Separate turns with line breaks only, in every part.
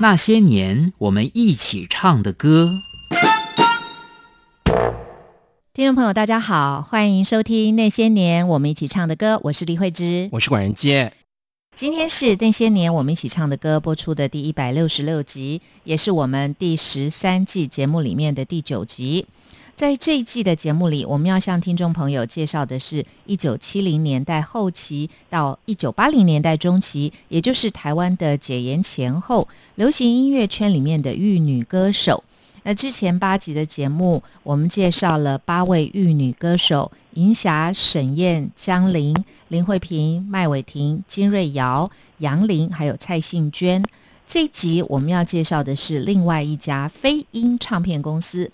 那些年我们一起唱的歌。
听众朋友，大家好，欢迎收听《那些年我们一起唱的歌》，我是李慧芝，
我是管仁杰。
今天是《那些年我们一起唱的歌》播出的第一百六十六集，也是我们第十三季节目里面的第九集。在这一季的节目里，我们要向听众朋友介绍的是一九七零年代后期到一九八零年代中期，也就是台湾的解严前后，流行音乐圈里面的玉女歌手。那之前八集的节目，我们介绍了八位玉女歌手：银霞、沈燕、江玲、林慧萍、麦伟婷、金瑞瑶、杨玲，还有蔡幸娟。这一集我们要介绍的是另外一家飞鹰唱片公司。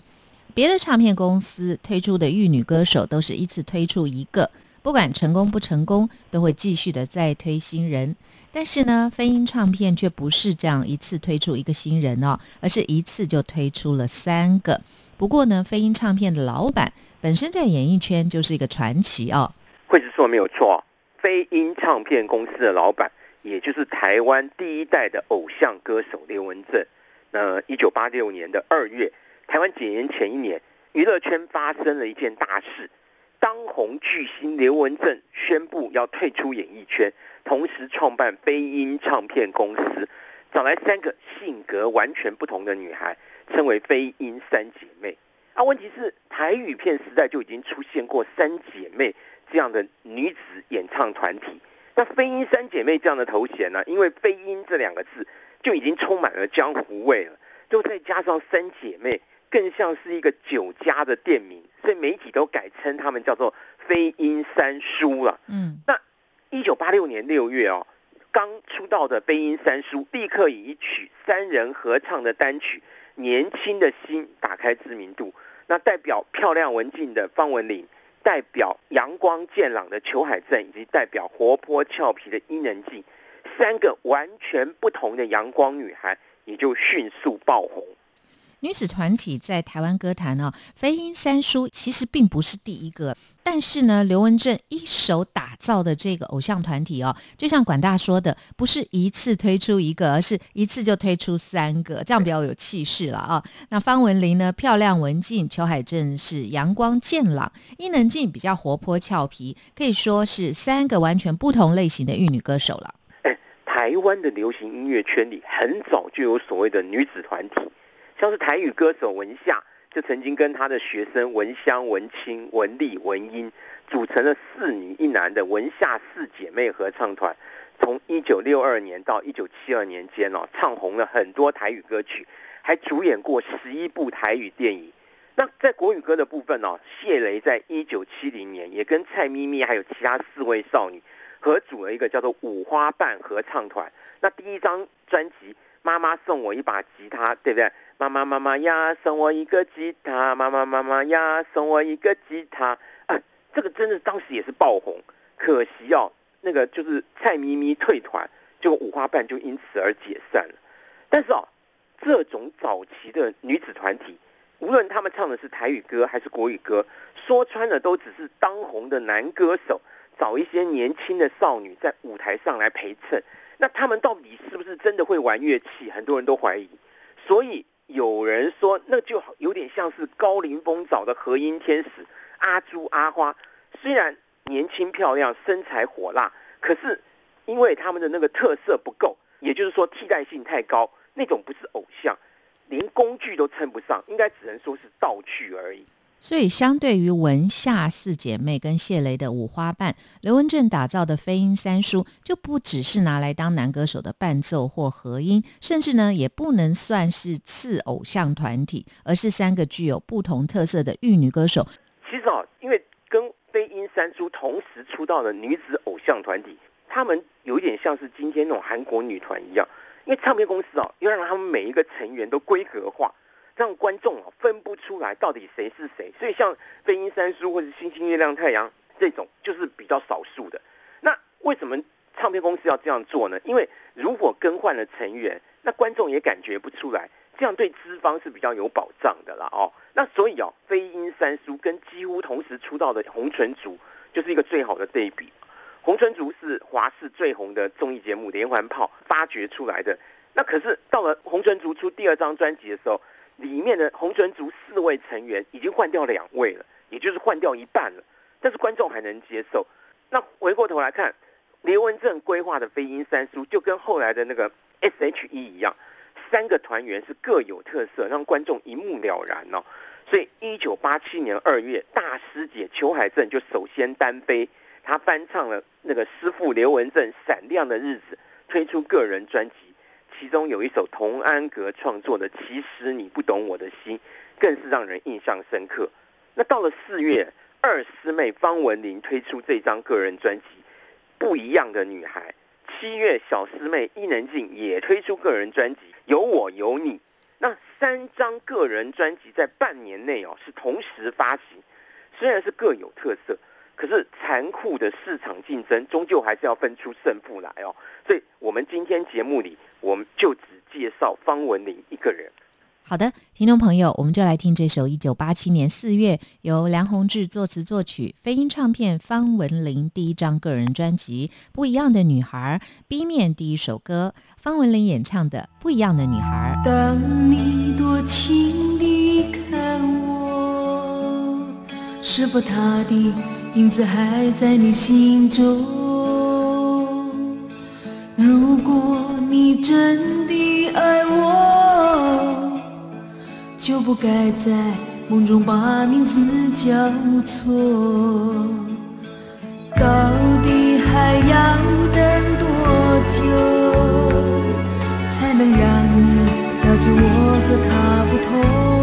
别的唱片公司推出的玉女歌手都是一次推出一个，不管成功不成功，都会继续的再推新人。但是呢，飞鹰唱片却不是这样一次推出一个新人哦，而是一次就推出了三个。不过呢，飞鹰唱片的老板本身在演艺圈就是一个传奇哦。
会是说没有错，飞鹰唱片公司的老板，也就是台湾第一代的偶像歌手刘文正。那一九八六年的二月。台湾几年前一年，娱乐圈发生了一件大事，当红巨星刘文正宣布要退出演艺圈，同时创办飞鹰唱片公司，找来三个性格完全不同的女孩，称为飞鹰三姐妹。啊，问题是台语片时代就已经出现过三姐妹这样的女子演唱团体，那飞鹰三姐妹这样的头衔呢？因为飞鹰这两个字就已经充满了江湖味了，就再加上三姐妹。更像是一个酒家的店名，所以媒体都改称他们叫做飞鹰三叔了。嗯，那一九八六年六月哦，刚出道的飞鹰三叔立刻以一曲三人合唱的单曲《年轻的心》打开知名度。那代表漂亮文静的方文琳，代表阳光健朗的裘海正，以及代表活泼俏皮的伊能静，三个完全不同的阳光女孩，也就迅速爆红。
女子团体在台湾歌坛呢，飞鹰三叔其实并不是第一个，但是呢，刘文正一手打造的这个偶像团体哦，就像管大说的，不是一次推出一个，而是一次就推出三个，这样比较有气势了啊。那方文琳呢，漂亮文静；裘海正是阳光健朗；伊能静比较活泼俏皮，可以说是三个完全不同类型的玉女歌手了。
台湾的流行音乐圈里，很早就有所谓的女子团体。像是台语歌手文夏，就曾经跟他的学生文香、文清、文丽、文英组成了四女一男的文夏四姐妹合唱团。从一九六二年到一九七二年间哦，唱红了很多台语歌曲，还主演过十一部台语电影。那在国语歌的部分哦，谢雷在一九七零年也跟蔡咪咪还有其他四位少女合组了一个叫做五花瓣合唱团。那第一张专辑《妈妈送我一把吉他》，对不对？妈妈妈妈呀，送我一个吉他。妈妈妈妈呀，送我一个吉他。啊，这个真的当时也是爆红。可惜哦，那个就是蔡咪咪退团，就五花瓣就因此而解散了。但是哦，这种早期的女子团体，无论他们唱的是台语歌还是国语歌，说穿了都只是当红的男歌手找一些年轻的少女在舞台上来陪衬。那他们到底是不是真的会玩乐器？很多人都怀疑。所以。有人说，那就有点像是高凌风找的和音天使阿朱阿花，虽然年轻漂亮、身材火辣，可是因为他们的那个特色不够，也就是说替代性太高，那种不是偶像，连工具都称不上，应该只能说是道具而已。
所以，相对于文夏四姐妹跟谢雷的五花瓣，刘文正打造的飞鹰三叔就不只是拿来当男歌手的伴奏或合音，甚至呢，也不能算是次偶像团体，而是三个具有不同特色的玉女歌手。
其实啊，因为跟飞鹰三叔同时出道的女子偶像团体，他们有点像是今天那种韩国女团一样，因为唱片公司啊，要让他们每一个成员都规格化。让观众啊分不出来到底谁是谁，所以像飞鹰三叔或者星星月亮太阳这种就是比较少数的。那为什么唱片公司要这样做呢？因为如果更换了成员，那观众也感觉不出来，这样对资方是比较有保障的啦。哦。那所以哦，飞鹰三叔跟几乎同时出道的红唇族就是一个最好的对比。红春竹是华视最红的综艺节目《连环炮》发掘出来的。那可是到了红春竹出第二张专辑的时候，里面的红唇族四位成员已经换掉两位了，也就是换掉一半了。但是观众还能接受。那回过头来看，刘文正规划的飞鹰三叔就跟后来的那个 S.H.E 一样，三个团员是各有特色，让观众一目了然哦。所以，一九八七年二月，大师姐裘海正就首先单飞，她翻唱了那个师傅刘文正《闪亮的日子》，推出个人专辑，其中有一首童安格创作的《其实你不懂我的心》，更是让人印象深刻。那到了四月，二师妹方文琳推出这张个人专辑《不一样的女孩》，七月小师妹伊能静也推出个人专辑《有我有你》。那三张个人专辑在半年内哦是同时发行，虽然是各有特色，可是残酷的市场竞争终究还是要分出胜负来哦。所以，我们今天节目里，我们就只介绍方文琳一个人。
好的，听众朋友，我们就来听这首一九八七年四月由梁鸿志作词作曲，飞鹰唱片方文琳第一张个人专辑《不一样的女孩》B 面第一首歌，方文琳演唱的《不一样的女孩》。
当你多情地看我，是否他的影子还在你心中？如果你真的爱我。就不该在梦中把名字叫错，到底还要等多久，才能让你了解我和他不同？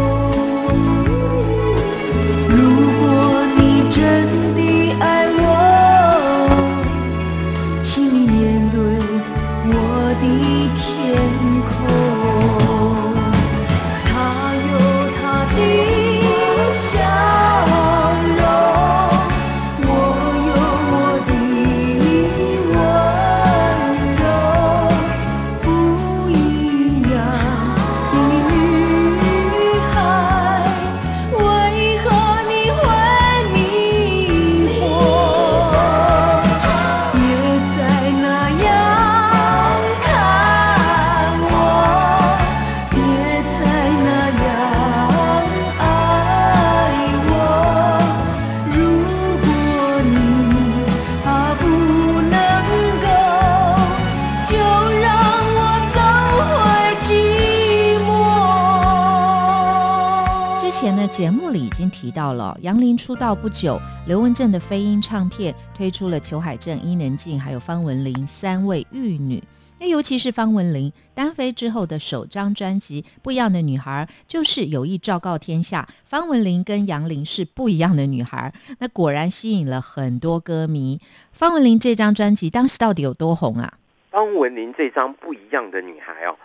提到了，杨林出道不久，刘文正的飞鹰唱片推出了裘海正、伊能静还有方文琳三位玉女。那尤其是方文琳单飞之后的首张专辑《不一样的女孩》，就是有意昭告天下，方文琳跟杨林是不一样的女孩。那果然吸引了很多歌迷。方文琳这张专辑当时到底有多红啊？
方文琳这张《不一样的女孩》哦，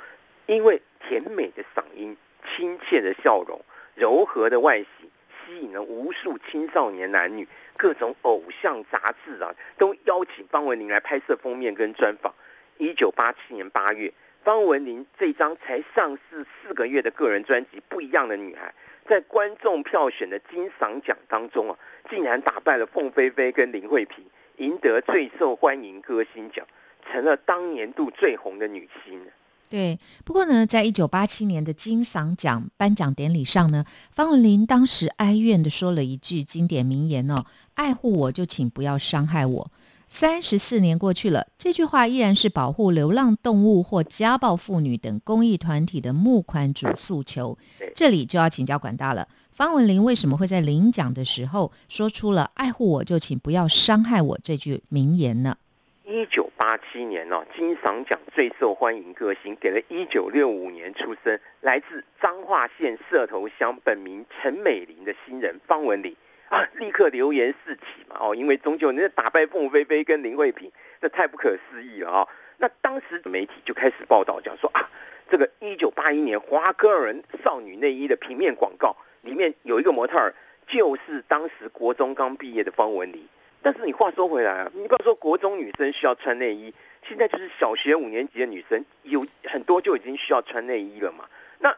因为甜美的嗓音、亲切的笑容。柔和的外形引了无数青少年男女，各种偶像杂志啊都邀请方文琳来拍摄封面跟专访。一九八七年八月，方文琳这张才上市四个月的个人专辑《不一样的女孩》，在观众票选的金赏奖当中啊，竟然打败了凤飞飞跟林慧萍，赢得最受欢迎歌星奖，成了当年度最红的女星。
对，不过呢，在一九八七年的金嗓奖颁奖典礼上呢，方文琳当时哀怨的说了一句经典名言哦：“爱护我就请不要伤害我。”三十四年过去了，这句话依然是保护流浪动物或家暴妇女等公益团体的募款主诉求。这里就要请教管大了，方文琳为什么会在领奖的时候说出了“爱护我就请不要伤害我”这句名言呢？
一九八七年哦，金赏奖最受欢迎歌星给了一九六五年出生、来自彰化县社头乡、本名陈美玲的新人方文琳啊，立刻流言四起嘛哦，因为终究那打败凤飞飞跟林慧萍，这太不可思议了啊！那当时媒体就开始报道讲说啊，这个一九八一年华歌尔少女内衣的平面广告里面有一个模特儿，就是当时国中刚毕业的方文琳。但是你话说回来啊，你不要说国中女生需要穿内衣，现在就是小学五年级的女生有很多就已经需要穿内衣了嘛。那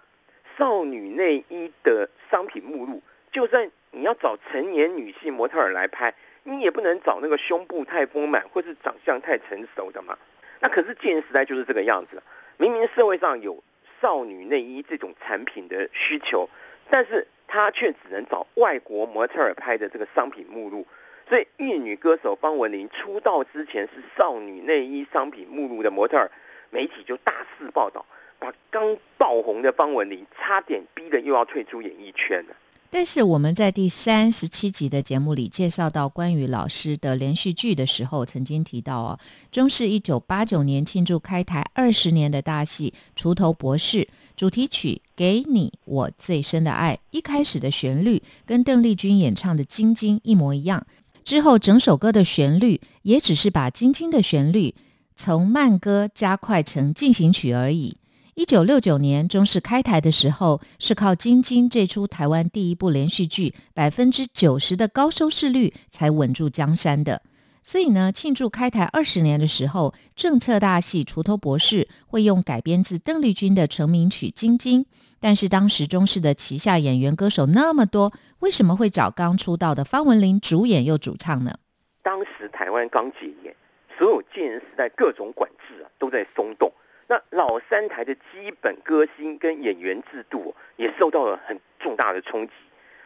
少女内衣的商品目录，就算你要找成年女性模特儿来拍，你也不能找那个胸部太丰满或是长相太成熟的嘛。那可是健时代就是这个样子，明明社会上有少女内衣这种产品的需求，但是他却只能找外国模特儿拍的这个商品目录。所以，玉女歌手方文琳出道之前是少女内衣商品目录的模特儿，媒体就大肆报道，把刚爆红的方文琳差点逼得又要退出演艺圈了。
但是我们在第三十七集的节目里介绍到关于老师的连续剧的时候，曾经提到哦，中视一九八九年庆祝开台二十年的大戏《锄头博士》主题曲《给你我最深的爱》，一开始的旋律跟邓丽君演唱的《晶晶》一模一样，之后整首歌的旋律也只是把《晶晶》的旋律从慢歌加快成进行曲而已。一九六九年中视开台的时候，是靠《晶晶》这出台湾第一部连续剧百分之九十的高收视率才稳住江山的。所以呢，庆祝开台二十年的时候，政策大戏《锄头博士》会用改编自邓丽君的成名曲《晶晶》。但是当时中视的旗下演员歌手那么多，为什么会找刚出道的方文琳主演又主唱呢？
当时台湾刚解严，所有戒严时代各种管制啊都在松动。那老三台的基本歌星跟演员制度也受到了很重大的冲击。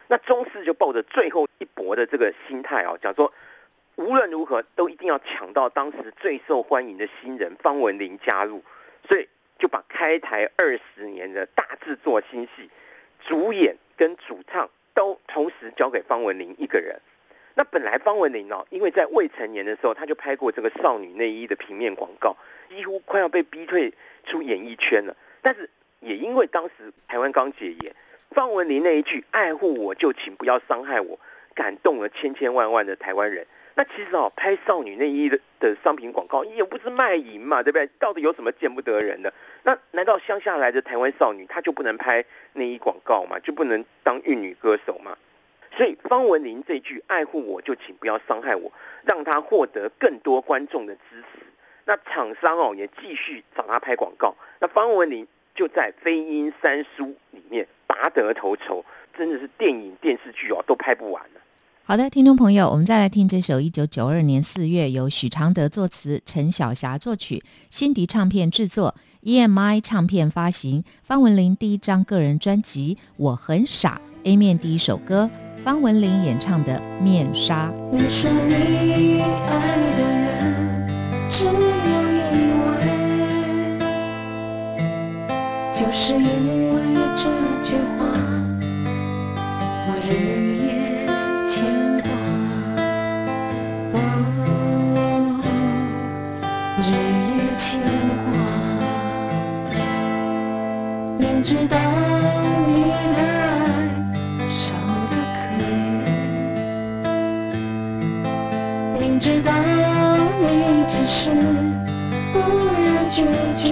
那中视就抱着最后一搏的这个心态啊，讲说无论如何都一定要抢到当时最受欢迎的新人方文琳加入，所以就把开台二十年的大制作新戏主演跟主唱都同时交给方文琳一个人。那本来方文琳哦，因为在未成年的时候，他就拍过这个少女内衣的平面广告，几乎快要被逼退出演艺圈了。但是也因为当时台湾刚解严，方文琳那一句“爱护我就请不要伤害我”，感动了千千万万的台湾人。那其实哦，拍少女内衣的的商品广告也不是卖淫嘛，对不对？到底有什么见不得人的？那难道乡下来的台湾少女她就不能拍内衣广告吗？就不能当玉女歌手吗？所以方文琳这句“爱护我就请不要伤害我”，让她获得更多观众的支持。那厂商哦也继续找她拍广告。那方文琳就在《飞鹰三书》里面拔得头筹，真的是电影电视剧哦都拍不完了。
好的，听众朋友，我们再来听这首一九九二年四月由许常德作词、陈小霞作曲、辛迪唱片制作、EMI 唱片发行方文琳第一张个人专辑《我很傻》A 面第一首歌。方文琳演唱的《面纱》。
你说你爱的人只有一位，就是因为这句话，知道你的爱少得可怜，明知道你只是不愿拒绝，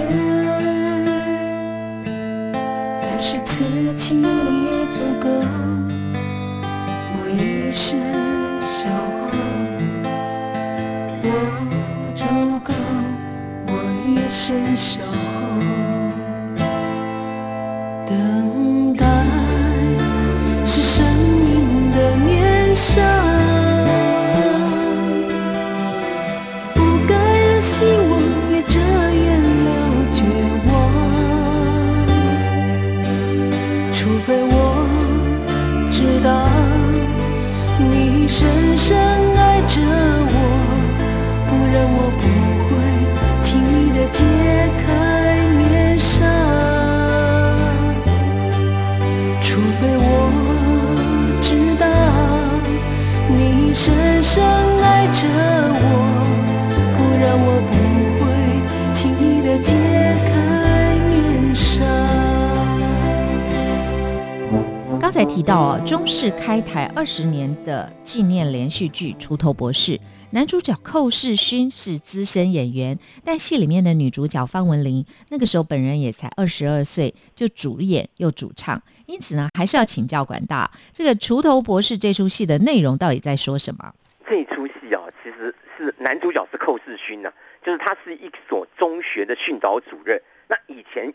提到哦，中视开台二十年的纪念连续剧《锄头博士》，男主角寇世勋是资深演员，但戏里面的女主角方文琳那个时候本人也才二十二岁，就主演又主唱，因此呢，还是要请教管大，这个《锄头博士》这出戏的内容到底在说什么？
这出戏啊，其实是男主角是寇世勋呐、就是他是一所中学的训导主任。那以前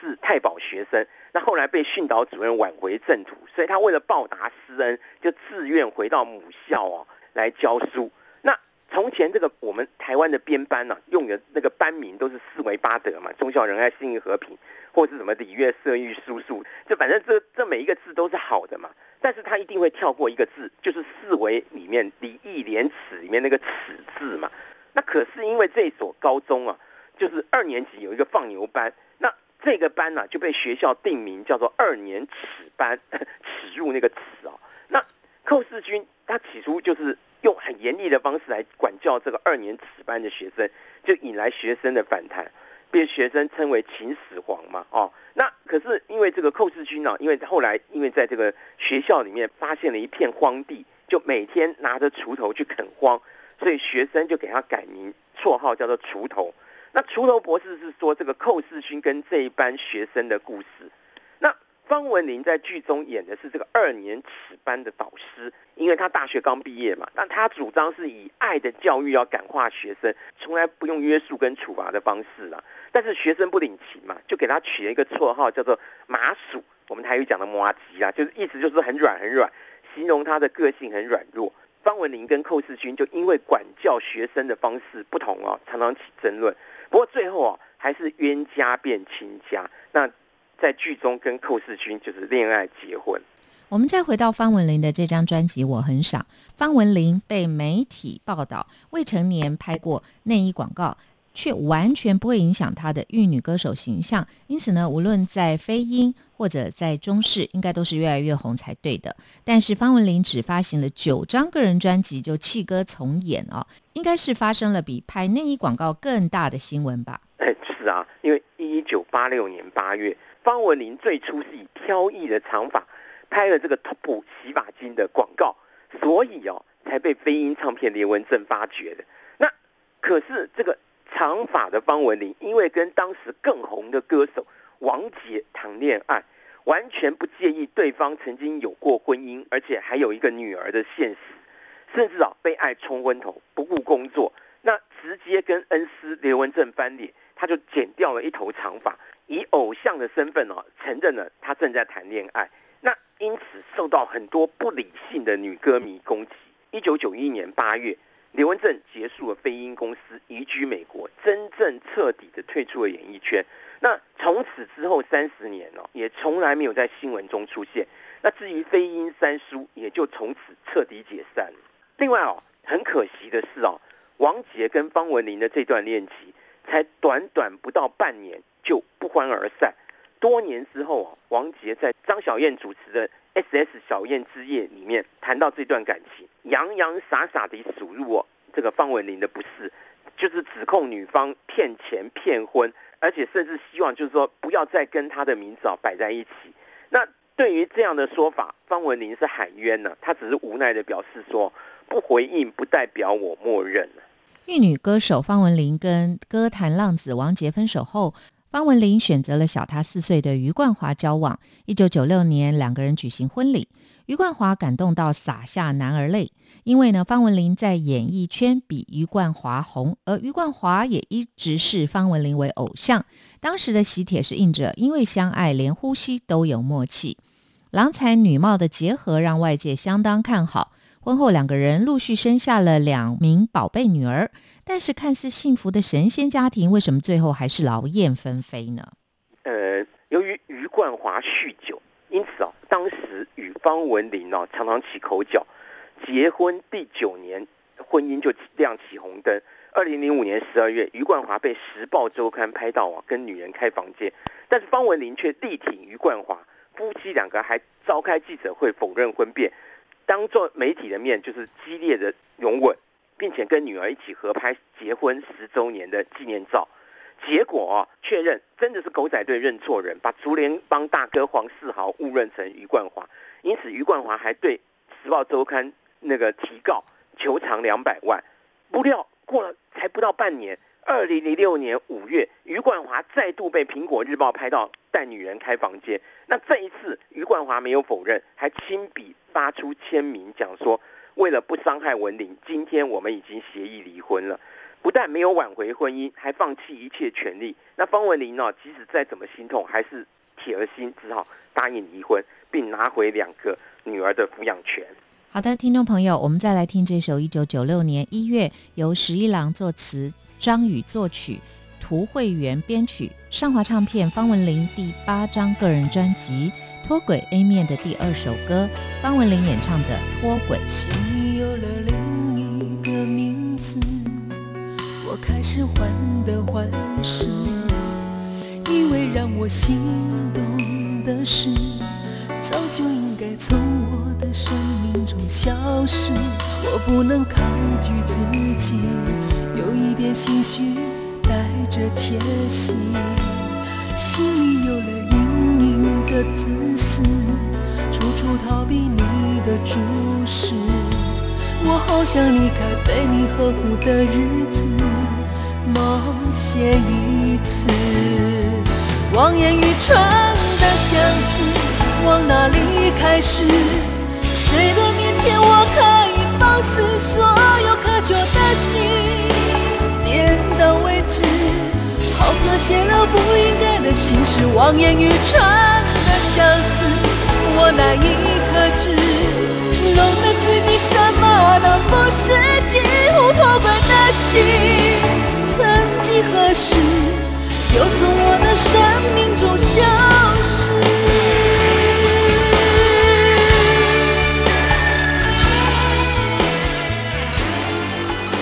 是太保学生，那后来被训导主任挽回正途，所以他为了报答师恩，就自愿回到母校哦，来教书。那从前这个我们台湾的编班呢、用的那个班名都是四维八德嘛，忠孝仁爱信义和平，或是什么礼乐射御书数，就反正这这每一个字都是好的嘛。但是他一定会跳过一个字，就是四维里面礼义廉耻里面那个耻字嘛。那可是因为这所高中啊，就是二年级有一个放牛班，这个班呢、就被学校定名叫做二年耻班，耻入那个耻哦。那寇世军他起初就是用很严厉的方式来管教这个二年耻班的学生，就引来学生的反弹，被学生称为秦始皇嘛哦。那可是因为这个寇世军呢、因为后来因为在这个学校里面发现了一片荒地，就每天拿着锄头去垦荒，所以学生就给他改名，绰号叫做锄头。那锄头博士是说这个寇世勋跟这一班学生的故事。那方文琳在剧中演的是这个二年耻班的导师，因为他大学刚毕业嘛，那他主张是以爱的教育要感化学生，从来不用约束跟处罚的方式啦。但是学生不领情嘛，就给他取了一个绰号叫做麻薯，我们台语讲的麻吉啊，就是意思就是很软很软，形容他的个性很软弱。方文琳跟寇世勋就因为管教学生的方式不同哦，常常起争论。不过最后啊，还是冤家变亲家。那在剧中跟寇世勋就是恋爱结婚。
我们再回到方文琳的这张专辑《我很少》，方文琳被媒体报道未成年拍过内衣广告，却完全不会影响她的玉女歌手形象。因此呢，无论在非英或者在中视，应该都是越来越红才对的。但是方文琳只发行了九张个人专辑就弃歌从演哦，应该是发生了比拍内衣广告更大的新闻吧？
是啊，因为一九八六年八月，方文琳最初是以飘逸的长发拍了这个 Top 洗发精的广告，所以哦才被飞鹰唱片连文正发掘的。那可是这个长发的方文琳，因为跟当时更红的歌手王杰谈恋爱，完全不介意对方曾经有过婚姻，而且还有一个女儿的现实，甚至啊被爱冲昏头，不顾工作，那直接跟恩师刘文正翻脸，他就剪掉了一头长发，以偶像的身份哦承认了他正在谈恋爱。那因此受到很多不理性的女歌迷攻击。一九九一年八月，刘文正结束了飞鹰公司，移居美国，真正彻底的退出了演艺圈。那从此之后三十年哦，也从来没有在新闻中出现。那至于飞鹰三叔，也就从此彻底解散了。另外哦，很可惜的是哦，王杰跟方文琳的这段恋情，才短短不到半年就不欢而散。多年之后啊，王杰在张小燕主持的《S.S. 小燕之夜》里面谈到这段感情，洋洋洒洒地数入哦这个方文琳的不是，就是指控女方骗钱骗婚，而且甚至希望就是说不要再跟他的名字啊摆在一起。那对于这样的说法，方文琳是喊冤呢，他只是无奈的表示说不回应不代表我默认了。
玉女歌手方文琳跟歌坛浪子王杰分手后，方文琳选择了小她四岁的余冠华交往。一九九六年，两个人举行婚礼，余冠华感动到洒下男儿泪，因为呢，方文琳在演艺圈比余冠华红，而余冠华也一直视方文琳为偶像。当时的喜帖是印着“因为相爱，连呼吸都有默契”，郎才女貌的结合让外界相当看好。婚后，两个人陆续生下了两名宝贝女儿。但是，看似幸福的神仙家庭，为什么最后还是劳燕分飞呢？
呃，由于余冠华酗酒，因此啊，当时与方文琳哦常常起口角。结婚第九年，婚姻就亮起红灯。二零零五年十二月，余冠华被《时报周刊》拍到啊跟女人开房间，但是方文琳却力挺余冠华，夫妻两个还召开记者会否认婚变，当做媒体的面就是激烈的拥吻，并且跟女儿一起合拍结婚十周年的纪念照。结果，确认真的是狗仔队认错人，把竹联帮大哥黄世豪误认成余冠华，因此余冠华还对《时报周刊》那个提告求偿两百万。不料过了才不到半年，二零零六年五月，余冠华再度被《苹果日报》拍到带女人开房间。那这一次，余冠华没有否认，还亲笔发出签名，讲说为了不伤害文玲，今天我们已经协议离婚了。不但没有挽回婚姻，还放弃一切权利。那方文琳呢？即使再怎么心痛，还是铁了心，只好答应离婚，并拿回两个女儿的抚养权。
好的，听众朋友，我们再来听这首一九九六年一月由十一郎作词、张宇作曲、涂慧源编曲，上华唱片方文琳第八张个人专辑《脱轨》A 面的第二首歌，方文琳演唱的《脱轨》。
我开始患得患失，以为让我心动的事，早就应该从我的生命中消失。我不能抗拒自己，有一点心虚，带着窃喜，心里有了隐隐的自私，处处逃避你的注视。我好想离开被你呵护的日子，冒险一次。望眼欲穿的相思，往哪里开始？谁的面前我可以放肆所有渴求的心？点到为止，好怕泄露不应该的心事。望眼欲穿的相思，我难以克制，弄得自己什么都不是，几乎脱轨的心，何时又从我的生命中消失。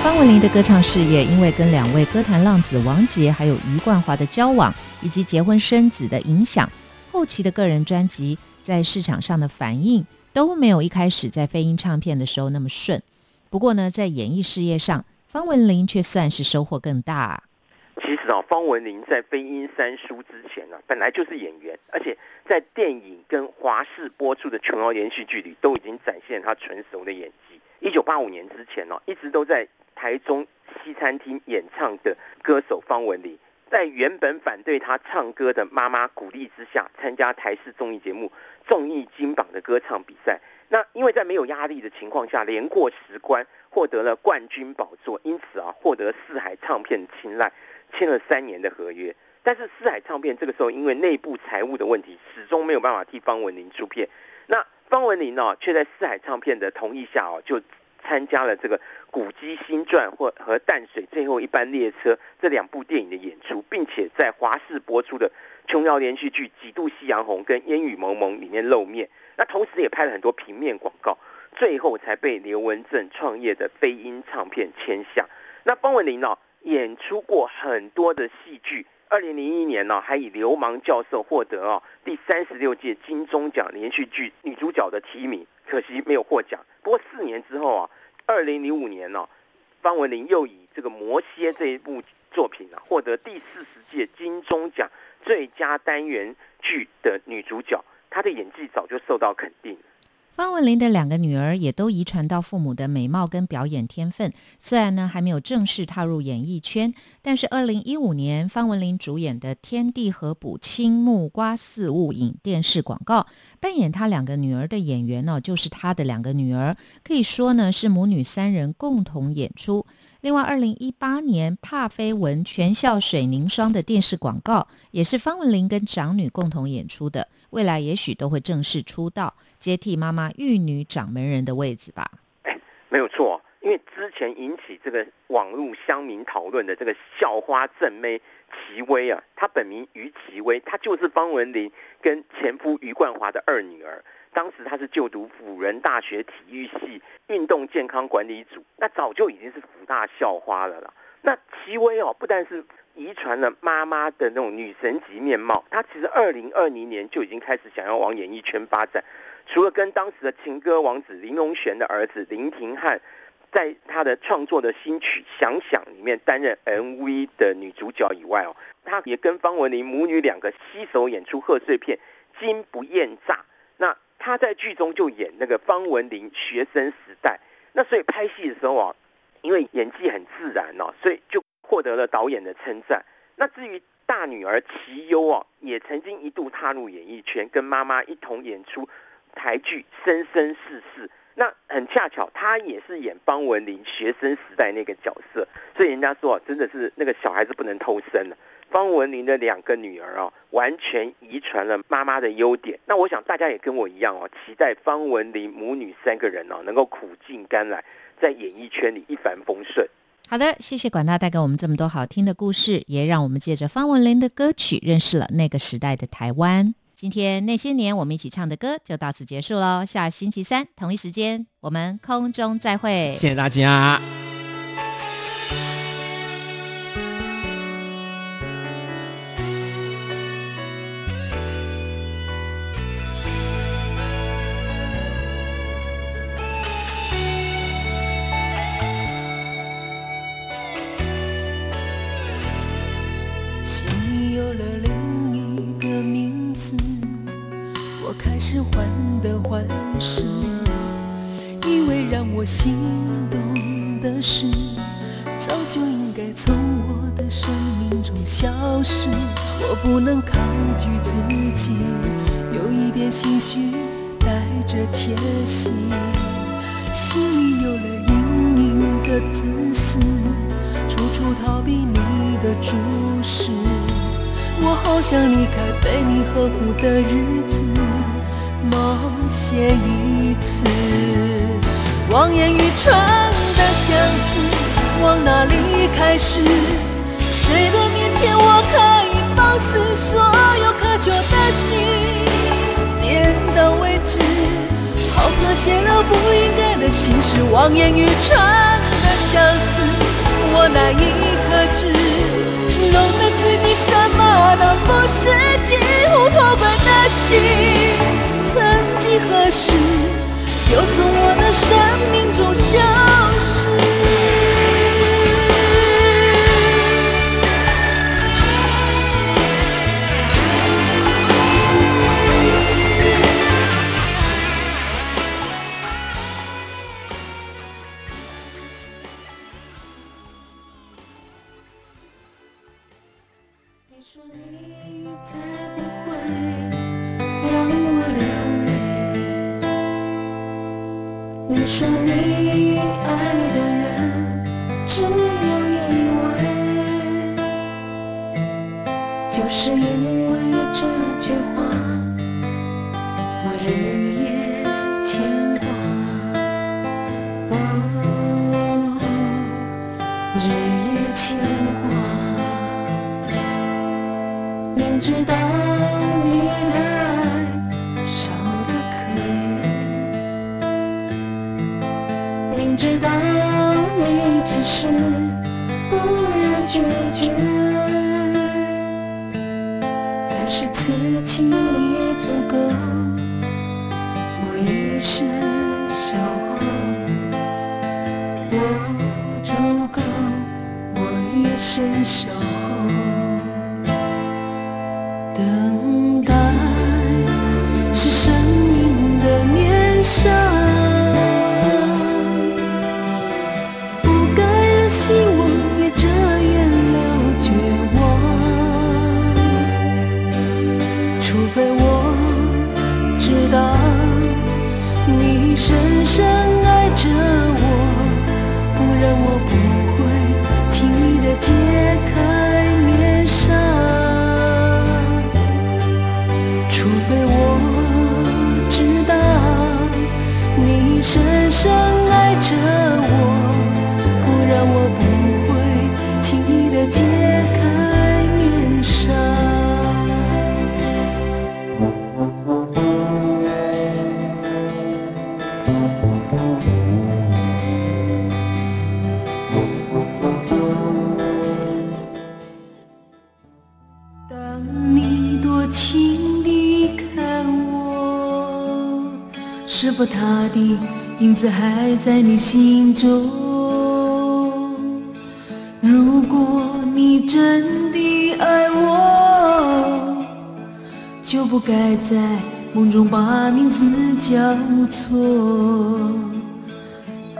方文琳的歌唱事业，因为跟两位歌坛浪子王杰还有余冠华的交往，以及结婚生子的影响，后期的个人专辑在市场上的反应都没有一开始在飞鹰唱片的时候那么顺。不过呢，在演艺事业上，方文琳却算是收获更大。
其实啊，方文琳在飞鹰三叔之前呢、本来就是演员，而且在电影跟华视播出的琼瑶连续剧里，都已经展现她纯熟的演技。一九八五年之前呢、一直都在台中西餐厅演唱的歌手方文琳，在原本反对她唱歌的妈妈鼓励之下，参加台视综艺节目《综艺金榜》的歌唱比赛。那因为在没有压力的情况下，连过十关，获得了冠军宝座，因此啊，获得四海唱片的青睐，签了三年的合约。但是四海唱片这个时候因为内部财务的问题，始终没有办法替方文琳出片。那方文琳呢，却在四海唱片的同意下哦，就参加了这个《古迹新传》或和《淡水最后一班列车》这两部电影的演出，并且在华视播出的琼瑶连续剧《几度夕阳红》跟《烟雨蒙蒙》里面露面。那同时也拍了很多平面广告，最后才被刘文正创业的飞鹰唱片签下。那方文琳呢，演出过很多的戏剧。二零零一年呢，还以《流氓教授》获得哦第三十六届金钟奖连续剧女主角的提名，可惜没有获奖。不过四年之后啊，二零零五年呢、方文琳又以这个《魔蝎》这一部作品啊，获得第四十届金钟奖最佳单元剧的女主角。她的演技早就受到肯定了。
方文琳的两个女儿也都遗传到父母的美貌跟表演天分，虽然呢还没有正式踏入演艺圈，但是二零一五年方文琳主演的《天地合补青木瓜四物影》电视广告，扮演她两个女儿的演员呢、就是她的两个女儿，可以说呢是母女三人共同演出。另外，二零一八年帕菲文全校水凝霜的电视广告，也是方文琳跟长女共同演出的。未来也许都会正式出道，接替妈妈玉女掌门人的位置吧。
没有错，因为之前引起这个网络乡民讨论的这个校花正妹齐薇啊，她本名于齐薇，她就是方文琳跟前夫于冠华的二女儿。当时她是就读辅仁大学体育系运动健康管理组，那早就已经是辅大校花了啦。那戚薇哦，不但是遗传了妈妈的那种女神级面貌，她其实二零二零年就已经开始想要往演艺圈发展。除了跟当时的情歌王子林荣璇的儿子林廷汉，在他的创作的新曲《想想》里面担任 MV 的女主角以外哦，她也跟方文琳母女两个携手演出贺岁片《金不厌诈》。那她在剧中就演那个方文琳学生时代，那所以拍戏的时候啊，因为演技很自然哦，所以就获得了导演的称赞。那至于大女儿齐优哦，也曾经一度踏入演艺圈，跟妈妈一同演出台剧《生生世世》。那很恰巧，她也是演方文琳学生时代那个角色，所以人家说啊真的是那个小孩子不能偷生了。方文琳的两个女儿哦，完全遗传了妈妈的优点。那我想大家也跟我一样哦，期待方文琳母女三个人哦，能够苦尽甘来，在演艺圈里一帆风顺。
好的，谢谢管大带给我们这么多好听的故事，也让我们借着方文琳的歌曲认识了那个时代的台湾。今天那些年我们一起唱的歌就到此结束喽，下星期三同一时间我们空中再会。
谢谢大家。
不能抗拒自己，有一点心虚，带着窃喜，心里有了隐隐的自私。处处逃避你的注视，我好想离开被你呵护的日子，冒险一次。望眼欲穿的相思，往哪里开始？谁的面前我可以放肆所有渴求的心？点到为止，好怕泄露不应该的心事。望眼欲穿的相思。我难以克制，弄得自己什么都不是，几乎脱轨的心。曾几何时，又从我的生命中消失。他的影子还在你心中？如果你真的爱我，就不该在梦中把名字叫错。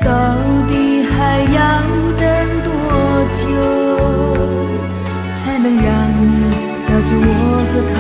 到底还要等多久？才能让你了解我和他